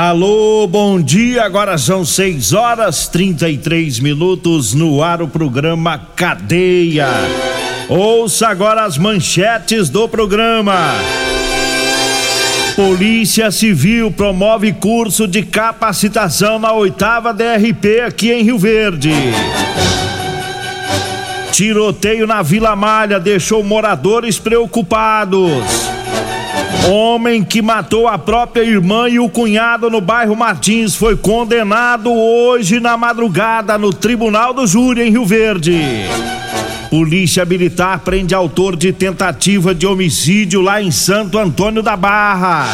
Alô, bom dia. Agora são 6 horas 33 minutos no ar o programa Cadeia. Ouça agora as manchetes do programa. Polícia Civil promove curso de capacitação na oitava DRP aqui em Rio Verde. Tiroteio na Vila Malha deixou moradores preocupados. Homem que matou a própria irmã e o cunhado no bairro Martins foi condenado hoje na madrugada no Tribunal do Júri em Rio Verde. Polícia Militar prende autor de tentativa de homicídio lá em Santo Antônio da Barra.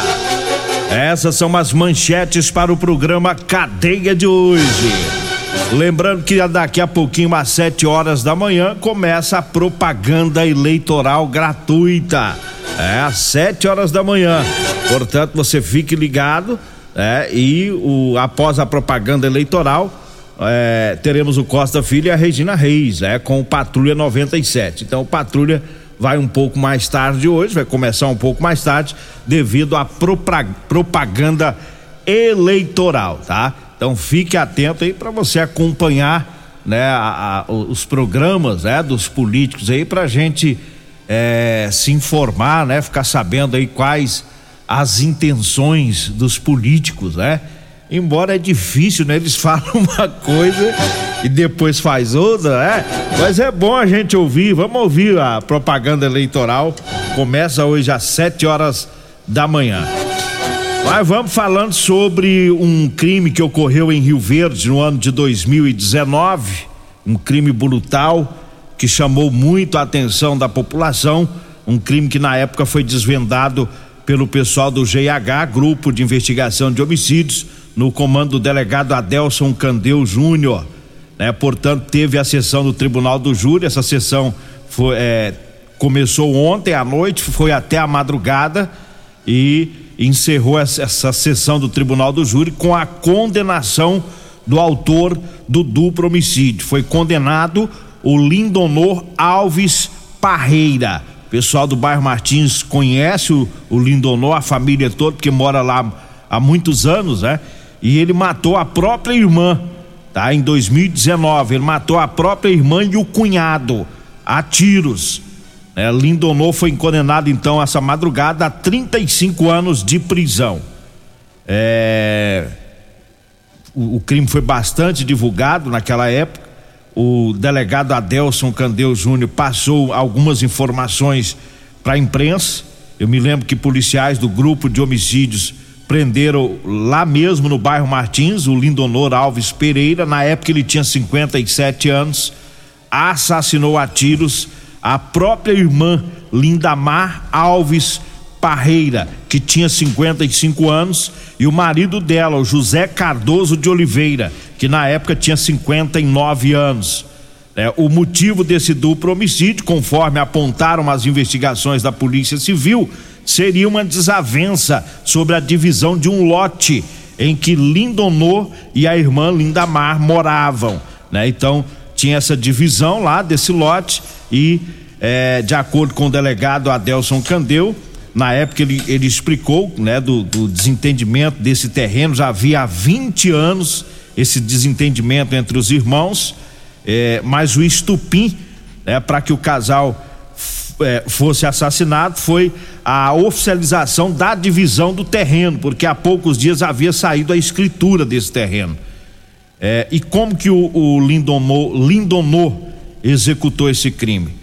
Essas são as manchetes para o programa Cadeia de hoje. Lembrando que daqui a pouquinho, às 7 horas da manhã, começa a propaganda eleitoral gratuita é, às 7 horas da manhã. Portanto, você fique ligado, é, e o, após a propaganda eleitoral, é, teremos o Costa Filho e a Regina Reis, é, com o Patrulha 97. Então, o Patrulha vai um pouco mais tarde hoje, vai começar um pouco mais tarde, devido à propaganda eleitoral, tá? Então fique atento aí para você acompanhar, né, a, a, os programas, né, dos políticos aí pra gente é, se informar, né? Ficar sabendo aí quais as intenções dos políticos, né? Embora é difícil, né? Eles falam uma coisa e depois faz outra, né? Mas é bom a gente ouvir, vamos ouvir a propaganda eleitoral. Começa hoje às 7 horas da manhã. Mas vamos falando sobre um crime que ocorreu em Rio Verde no ano de 2019, um crime brutal que chamou muito a atenção da população, um crime que na época foi desvendado pelo pessoal do GH, Grupo de Investigação de Homicídios, no comando do delegado Adelson Candeu Júnior. Né? Portanto, teve a sessão do Tribunal do Júri, essa sessão foi, é, começou ontem à noite, foi até a madrugada e encerrou essa, sessão do Tribunal do Júri com a condenação do autor do duplo homicídio. Foi condenado o Lindonor Alves Parreira. O pessoal do bairro Martins conhece o, o Lindonor, a família toda, porque mora lá há muitos anos, né? E ele matou a própria irmã, tá? Em 2019, ele matou a própria irmã e o cunhado a tiros. É, Lindonor foi condenado então essa madrugada a 35 anos de prisão. É, o, o crime foi bastante divulgado naquela época o delegado Adelson Candeu Júnior passou algumas informações para a imprensa. Eu me lembro que policiais do grupo de homicídios prenderam lá mesmo no bairro Martins o Lindonor Alves Pereira. Na época ele tinha 57 anos. Assassinou a tiros a própria irmã Lindamar Alves Parreira, que tinha 55 anos, e o marido dela, o José Cardoso de Oliveira, que na época tinha 59 anos. É, o motivo desse duplo homicídio, conforme apontaram as investigações da Polícia Civil, seria uma desavença sobre a divisão de um lote em que Lindonor e a irmã Lindamar moravam. Né? Então, tinha essa divisão lá desse lote e, é, de acordo com o delegado Adelson Candeu, na época ele, ele explicou né, do, do desentendimento desse terreno, já havia há 20 anos esse desentendimento entre os irmãos, é, mas o estupim né, para que o casal é, fosse assassinado foi a oficialização da divisão do terreno, porque há poucos dias havia saído a escritura desse terreno. É, e como que o, o Lindomor, Lindomor executou esse crime.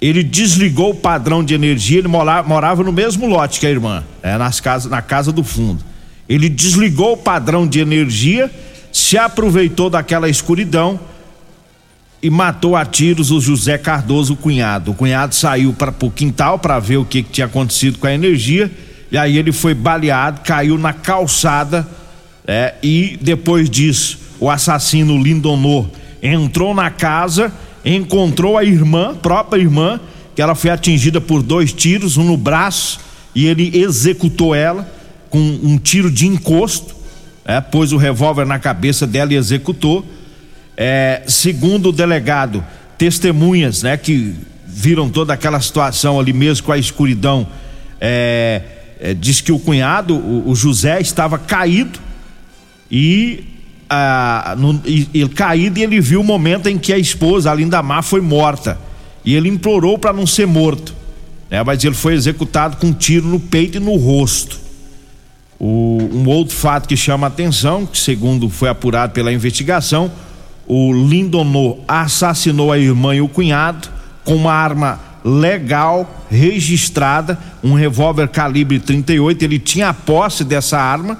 Ele desligou o padrão de energia, ele morava, morava no mesmo lote que a irmã, é, nas casas, na casa do fundo. Ele desligou o padrão de energia, se aproveitou daquela escuridão e matou a tiros o José Cardoso, o cunhado. O cunhado saiu para o quintal para ver o que, que tinha acontecido com a energia e aí ele foi baleado, caiu na calçada é, e depois disso o assassino Lindonor entrou na casa, encontrou a irmã, própria irmã, que ela foi atingida por dois tiros, um no braço, e ele executou ela com um tiro de encosto, é, pôs o revólver na cabeça dela e executou. É, segundo o delegado, testemunhas, né, que viram toda aquela situação ali mesmo com a escuridão, é, é, diz que o cunhado, o, o José, estava caído e ah, no, ele caído e ele viu o momento em que a esposa, a Lindamar, foi morta. E ele implorou para não ser morto. Né? Mas ele foi executado com um tiro no peito e no rosto. O, um outro fato que chama a atenção, que segundo foi apurado pela investigação, o Lindonor assassinou a irmã e o cunhado com uma arma legal, registrada, um revólver calibre 38. Ele tinha a posse dessa arma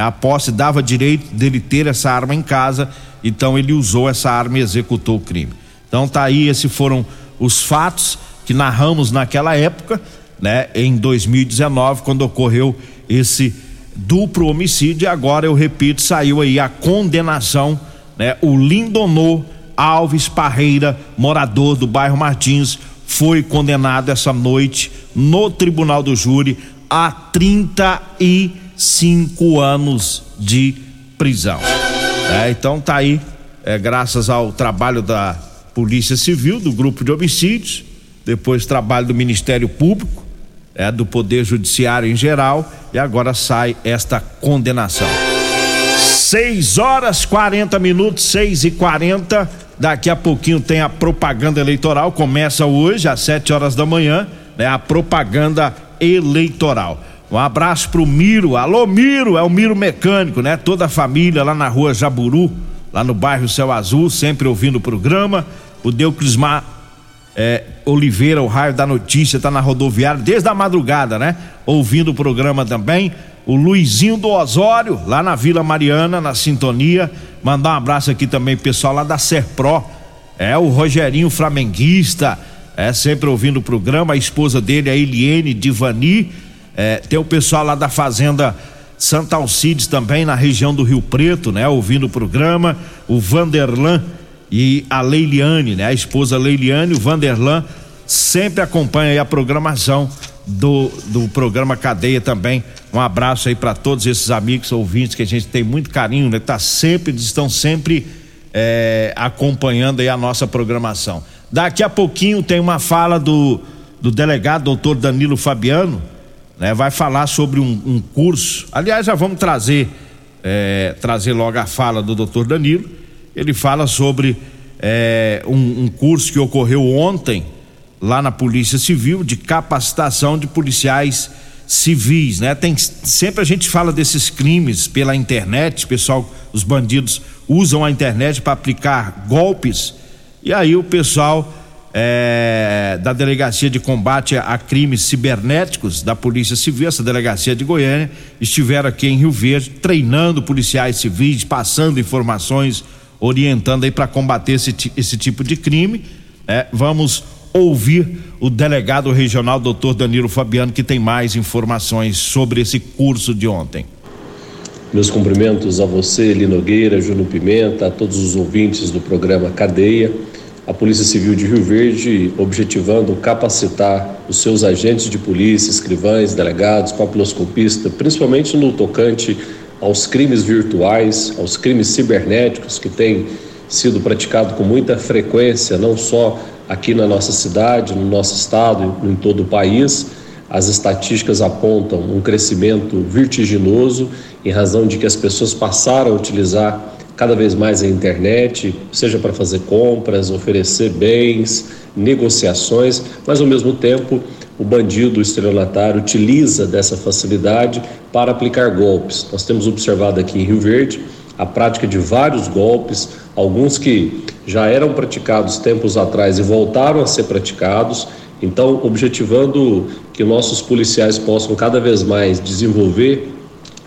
a posse dava direito dele ter essa arma em casa, então ele usou essa arma e executou o crime. Então tá aí, esses foram os fatos que narramos naquela época, né, em 2019, quando ocorreu esse duplo homicídio, e agora eu repito, saiu aí a condenação, né, o Lindonô Alves Parreira, morador do bairro Martins, foi condenado essa noite no Tribunal do Júri a 30 e cinco anos de prisão. É, então tá aí, é, graças ao trabalho da Polícia Civil, do grupo de homicídios, depois trabalho do Ministério Público, é, do Poder Judiciário em geral, e agora sai esta condenação. 6 horas 40 minutos, 6 e 40 Daqui a pouquinho tem a propaganda eleitoral. Começa hoje, às 7 horas da manhã, né? A propaganda eleitoral. Um abraço pro Miro. Alô, Miro, é o Miro mecânico, né? Toda a família lá na rua Jaburu, lá no bairro Céu Azul, sempre ouvindo o programa. O Deuclismar é, Oliveira, o raio da notícia, tá na rodoviária desde a madrugada, né? Ouvindo o programa também. O Luizinho do Osório, lá na Vila Mariana, na sintonia. Mandar um abraço aqui também, pessoal lá da Serpro. É, o Rogerinho Flamenguista, é sempre ouvindo o programa. A esposa dele, a Eliene Divani é, tem o pessoal lá da Fazenda Santa Alcides também, na região do Rio Preto, né? Ouvindo o programa. O Vanderlan e a Leiliane, né? A esposa Leiliane, o Vanderlan sempre acompanha a programação do, do programa Cadeia também. Um abraço aí para todos esses amigos ouvintes que a gente tem muito carinho, né? Tá sempre, estão sempre é, acompanhando aí a nossa programação. Daqui a pouquinho tem uma fala do, do delegado doutor Danilo Fabiano, né, vai falar sobre um, um, curso. Aliás, já vamos trazer é, trazer logo a fala do doutor Danilo. Ele fala sobre é, um, um curso que ocorreu ontem lá na Polícia Civil de capacitação de policiais civis, né? Tem sempre a gente fala desses crimes pela internet, pessoal, os bandidos usam a internet para aplicar golpes e aí o pessoal é, da Delegacia de Combate a Crimes Cibernéticos da Polícia Civil, essa delegacia de Goiânia, estiveram aqui em Rio Verde treinando policiais civis, passando informações, orientando aí para combater esse, esse tipo de crime. É, vamos ouvir o delegado regional, doutor Danilo Fabiano, que tem mais informações sobre esse curso de ontem. Meus cumprimentos a você, Linogueira, Júnior Pimenta, a todos os ouvintes do programa Cadeia a Polícia Civil de Rio Verde objetivando capacitar os seus agentes de polícia, escrivães, delegados, papiloscopista, principalmente no tocante aos crimes virtuais, aos crimes cibernéticos que têm sido praticado com muita frequência, não só aqui na nossa cidade, no nosso estado, em todo o país. As estatísticas apontam um crescimento vertiginoso em razão de que as pessoas passaram a utilizar cada vez mais a internet, seja para fazer compras, oferecer bens, negociações, mas ao mesmo tempo o bandido, o estelionatário, utiliza dessa facilidade para aplicar golpes. Nós temos observado aqui em Rio Verde a prática de vários golpes alguns que já eram praticados tempos atrás e voltaram a ser praticados. Então, objetivando que nossos policiais possam cada vez mais desenvolver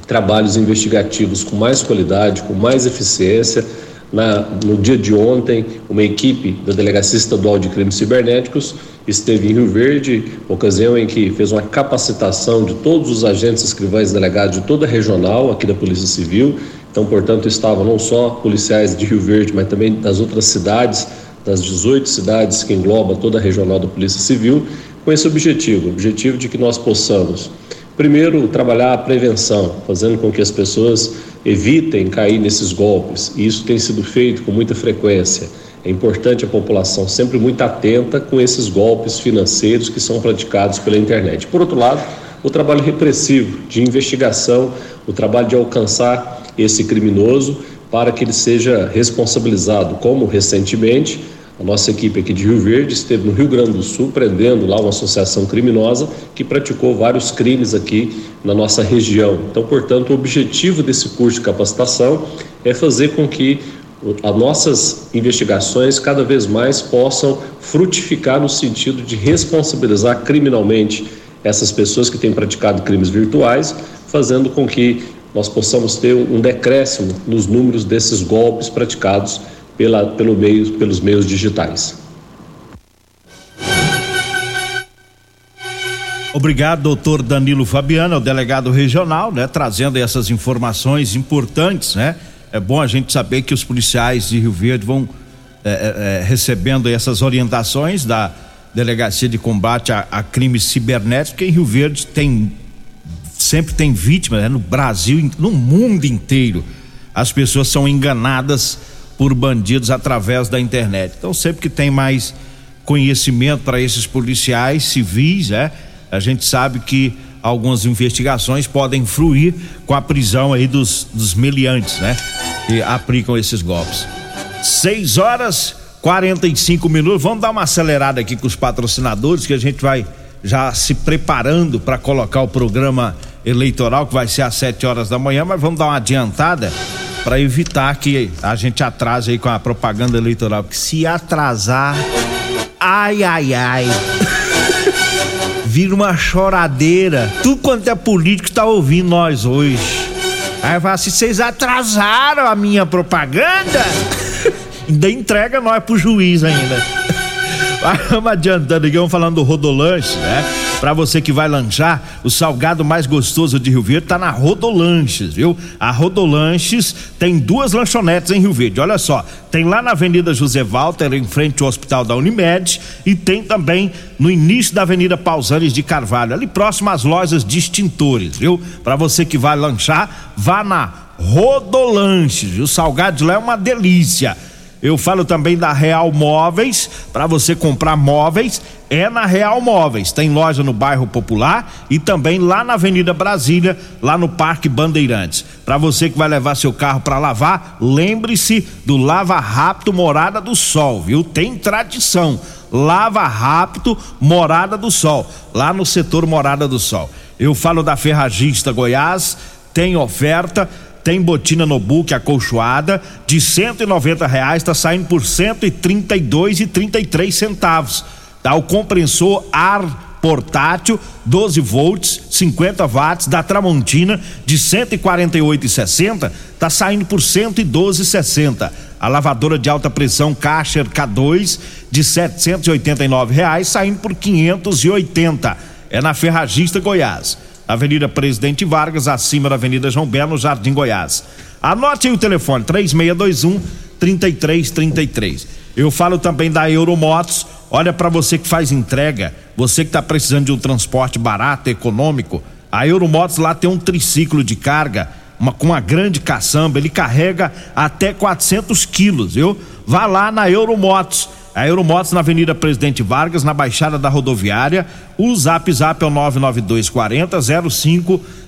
trabalhos investigativos com mais qualidade, com mais eficiência. Na, no dia de ontem, uma equipe da Delegacia Estadual de Crimes Cibernéticos esteve em Rio Verde, ocasião em que fez uma capacitação de todos os agentes escrivães delegados de toda a regional aqui da Polícia Civil. Então, portanto, estavam não só policiais de Rio Verde, mas também das outras cidades, das 18 cidades que engloba toda a regional da Polícia Civil, com esse objetivo, o objetivo de que nós possamos Primeiro, trabalhar a prevenção, fazendo com que as pessoas evitem cair nesses golpes. E isso tem sido feito com muita frequência. É importante a população sempre muito atenta com esses golpes financeiros que são praticados pela internet. Por outro lado, o trabalho repressivo, de investigação, o trabalho de alcançar esse criminoso para que ele seja responsabilizado, como recentemente a nossa equipe aqui de Rio Verde esteve no Rio Grande do Sul prendendo lá uma associação criminosa que praticou vários crimes aqui na nossa região. Então, portanto, o objetivo desse curso de capacitação é fazer com que as nossas investigações cada vez mais possam frutificar no sentido de responsabilizar criminalmente essas pessoas que têm praticado crimes virtuais, fazendo com que nós possamos ter um decréscimo nos números desses golpes praticados pela, pelo meio, pelos meios digitais. Obrigado, doutor Danilo Fabiano, o delegado regional, né, trazendo essas informações importantes, né? É bom a gente saber que os policiais de Rio Verde vão é, é, é recebendo essas orientações da Delegacia de Combate a, a Crimes Cibernéticos, porque em Rio Verde tem sempre tem vítimas, né? no Brasil, no mundo inteiro. As pessoas são enganadas por bandidos através da internet. Então, sempre que tem mais conhecimento para esses policiais civis, é, a gente sabe que algumas investigações podem fruir com a prisão aí dos, dos meliantes, né? Que aplicam esses golpes. 6 horas 45 minutos. Vamos dar uma acelerada aqui com os patrocinadores que a gente vai já se preparando para colocar o programa eleitoral que vai ser às 7 horas da manhã, mas vamos dar uma adiantada para evitar que a gente atrase aí com a propaganda eleitoral, porque se atrasar, ai ai ai. Vira uma choradeira. Tudo quanto é político está ouvindo nós hoje. Aí fala assim: vocês atrasaram a minha propaganda? ainda entrega nós pro juiz ainda. Vamos adiantando aqui, vamos falando do Rodolanche, né? Para você que vai lanchar, o salgado mais gostoso de Rio Verde tá na Rodolanches, viu? A Rodolanches tem duas lanchonetes em Rio Verde. Olha só, tem lá na Avenida José Walter, em frente ao Hospital da Unimed, e tem também no início da Avenida Pausanes de Carvalho, ali próximo às lojas de extintores, viu? Para você que vai lanchar, vá na Rodolanches. O salgado de lá é uma delícia. Eu falo também da Real Móveis, para você comprar móveis, é na Real Móveis. Tem loja no bairro Popular e também lá na Avenida Brasília, lá no Parque Bandeirantes. Para você que vai levar seu carro para lavar, lembre-se do Lava Rápido Morada do Sol, viu? Tem tradição. Lava Rápido Morada do Sol, lá no setor Morada do Sol. Eu falo da Ferragista Goiás, tem oferta tem botina no book acolchoada de 190 reais, está saindo por 132 e 33 centavos. Tá o compressor ar portátil 12 volts, 50 watts da Tramontina de 148,60 tá saindo por 112,60. A lavadora de alta pressão Karcher K2 de 789 reais saindo por 580. É na Ferragista Goiás. Avenida Presidente Vargas, acima da Avenida João Belo, Jardim Goiás. Anote aí o telefone, 3621 3333. Eu falo também da Euromotos. Olha para você que faz entrega, você que está precisando de um transporte barato, econômico. A Euromotos lá tem um triciclo de carga, uma, com uma grande caçamba, ele carrega até 400 quilos, viu? Vá lá na Euromotos a Euromotos na Avenida Presidente Vargas, na Baixada da Rodoviária. O Zap Zap é o 99240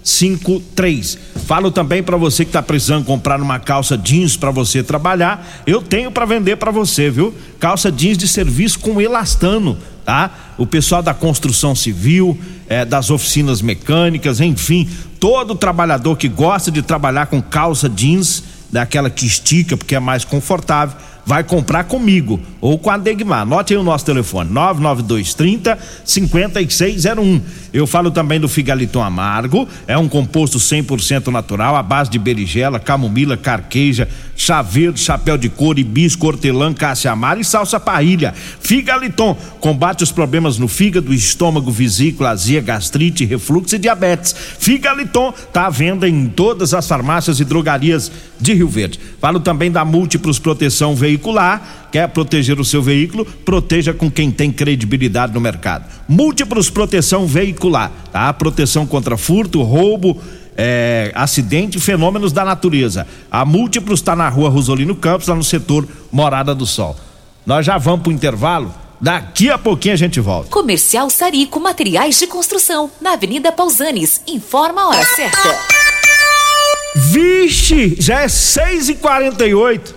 0553. Falo também para você que está precisando comprar uma calça jeans para você trabalhar. Eu tenho para vender para você, viu? Calça jeans de serviço com elastano, tá? O pessoal da construção civil, é, das oficinas mecânicas, enfim, todo trabalhador que gosta de trabalhar com calça jeans daquela que estica porque é mais confortável vai comprar comigo ou com a Degmar. Anote aí o nosso telefone: 99230 5601. Eu falo também do Figaliton Amargo, é um composto 100% natural, à base de berigela, camomila, carqueja, chá verde, chapéu de couro, hibisco, hortelã, caça amara e salsa parrilha. Figaliton combate os problemas no fígado, estômago, vesícula, azia, gastrite, refluxo e diabetes. Figaliton está à venda em todas as farmácias e drogarias de Rio Verde. Falo também da Múltiplos Proteção Veicular. Quer proteger o seu veículo? Proteja com quem tem credibilidade no mercado. Múltiplos Proteção Veicular, tá? Proteção contra furto, roubo, é, acidente e fenômenos da natureza. A Múltiplos está na rua Rosolino Campos, lá no setor Morada do Sol. Nós já vamos para o intervalo. Daqui a pouquinho a gente volta. Comercial Sarico Materiais de Construção, na Avenida Pausanes. Informa a hora certa. Vixe, já é 6 e 48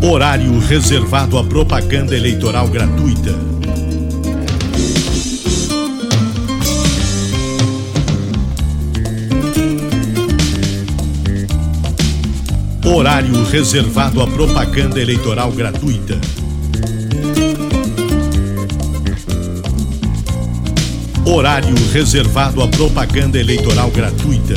Horário reservado à propaganda eleitoral gratuita. Horário reservado à propaganda eleitoral gratuita. Horário reservado à propaganda eleitoral gratuita.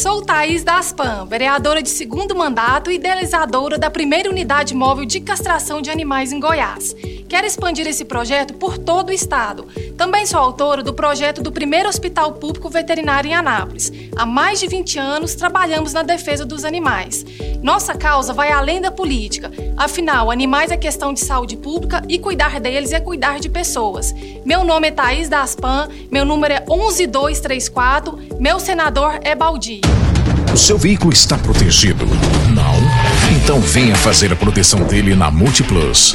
Sou Thaís Daspan, vereadora de segundo mandato e idealizadora da primeira unidade móvel de castração de animais em Goiás. Quero expandir esse projeto por todo o estado. Também sou autora do projeto do primeiro hospital público veterinário em Anápolis. Há mais de 20 anos trabalhamos na defesa dos animais. Nossa causa vai além da política. Afinal, animais é questão de saúde pública e cuidar deles é cuidar de pessoas. Meu nome é Thaís Daspan, meu número é 11234, meu senador é Baldi. O seu veículo está protegido? Não? Então venha fazer a proteção dele na Multiplus.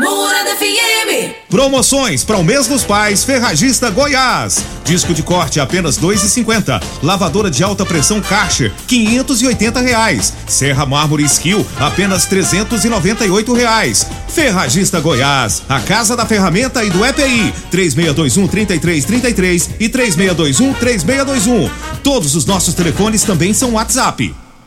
Morada FM. Promoções para o mês dos pais Ferragista Goiás. Disco de corte apenas dois e cinquenta. Lavadora de alta pressão Karcher quinhentos e oitenta reais. Serra Mármore Skill apenas trezentos e noventa e oito reais. Ferragista Goiás, a casa da ferramenta e do EPI três meia dois um trinta e três trinta e três e três meia dois um três meia dois um. Todos os nossos telefones também são WhatsApp.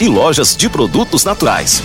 e lojas de produtos naturais.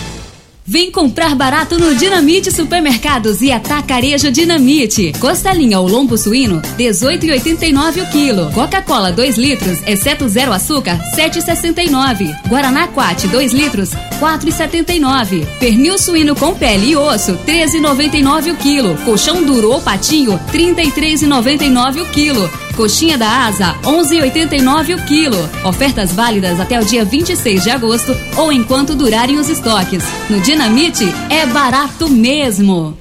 Vem comprar barato no Dinamite Supermercados e Atacarejo Dinamite. Costelinha ou lombo suíno, 18,89 o quilo. Coca-Cola 2 litros, exceto zero açúcar, 7,69. Guaraná Quat 2 litros, 4,79. Pernil suíno com pele e osso, 13,99 o quilo. Colchão duro ou patinho, 33,99 o quilo. Coxinha da asa 11,89 o quilo. Ofertas válidas até o dia 26 de agosto ou enquanto durarem os estoques. No Dinamite é barato mesmo.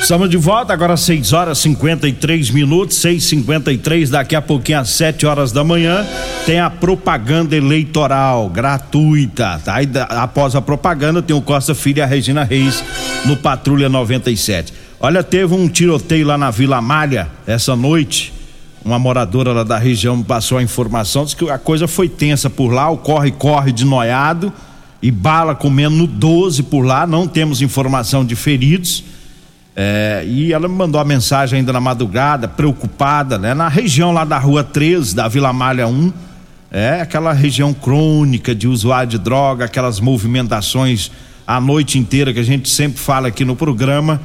Estamos de volta agora às 6 horas 53 minutos, 6:53 daqui a pouquinho às 7 horas da manhã tem a propaganda eleitoral gratuita, tá? Após a propaganda tem o Costa Filho e a Regina Reis no Patrulha 97. Olha, teve um tiroteio lá na Vila Malha essa noite. Uma moradora lá da região passou a informação, disse que a coisa foi tensa por lá, o corre-corre de noiado e bala comendo no 12 por lá, não temos informação de feridos. É, e ela me mandou a mensagem ainda na madrugada, preocupada, né? Na região lá da rua 13, da Vila Malha 1, é aquela região crônica de usuário de droga, aquelas movimentações a noite inteira que a gente sempre fala aqui no programa,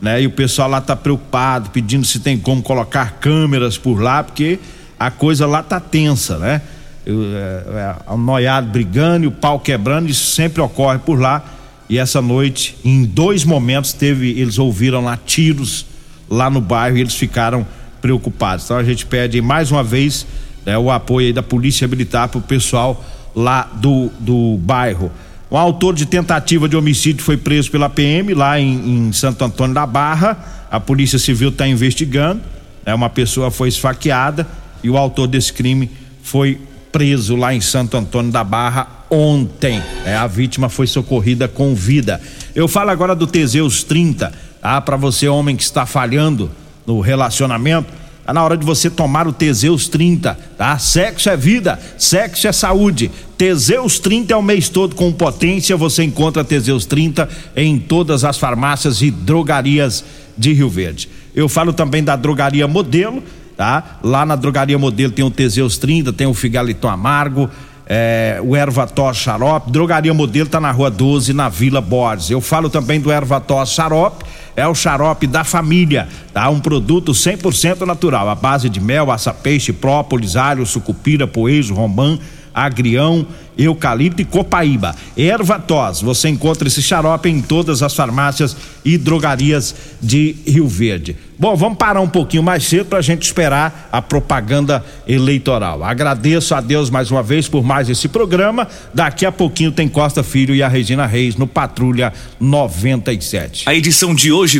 né? E o pessoal lá tá preocupado, pedindo se tem como colocar câmeras por lá, porque a coisa lá tá tensa, né? É, é, o noiado brigando e o pau quebrando, isso sempre ocorre por lá e essa noite, em dois momentos, teve, eles ouviram lá tiros lá no bairro e eles ficaram preocupados. Então a gente pede mais uma vez né, o apoio da Polícia Militar para o pessoal lá do, do bairro. O autor de tentativa de homicídio foi preso pela PM lá em, em Santo Antônio da Barra. A Polícia Civil está investigando. Né, uma pessoa foi esfaqueada e o autor desse crime foi preso lá em Santo Antônio da Barra ontem. É, a vítima foi socorrida com vida. Eu falo agora do Teseus 30, tá? Para você, homem que está falhando no relacionamento, tá na hora de você tomar o Teseus 30, tá? Sexo é vida, sexo é saúde. Teseus 30 é o mês todo com potência. Você encontra Teseus 30 em todas as farmácias e drogarias de Rio Verde. Eu falo também da drogaria Modelo, tá? Lá na drogaria Modelo tem o Teseus 30, tem o Figaliton Amargo, é, o Ervatós Xarope. Drogaria Modelo está na rua 12, na Vila Borges. Eu falo também do Ervatós Xarope, é o xarope da família, tá? Um produto 100% natural, à base de mel, açapeixe, própolis, alho, sucupira, poejo, romã, agrião, eucalipto e copaíba. Ervatós, você encontra esse xarope em todas as farmácias e drogarias de Rio Verde. Bom, vamos parar um pouquinho mais cedo para a gente esperar a propaganda eleitoral. Agradeço a Deus mais uma vez por mais esse programa. Daqui a pouquinho tem Costa Filho e a Regina Reis no Patrulha 97. A edição de hoje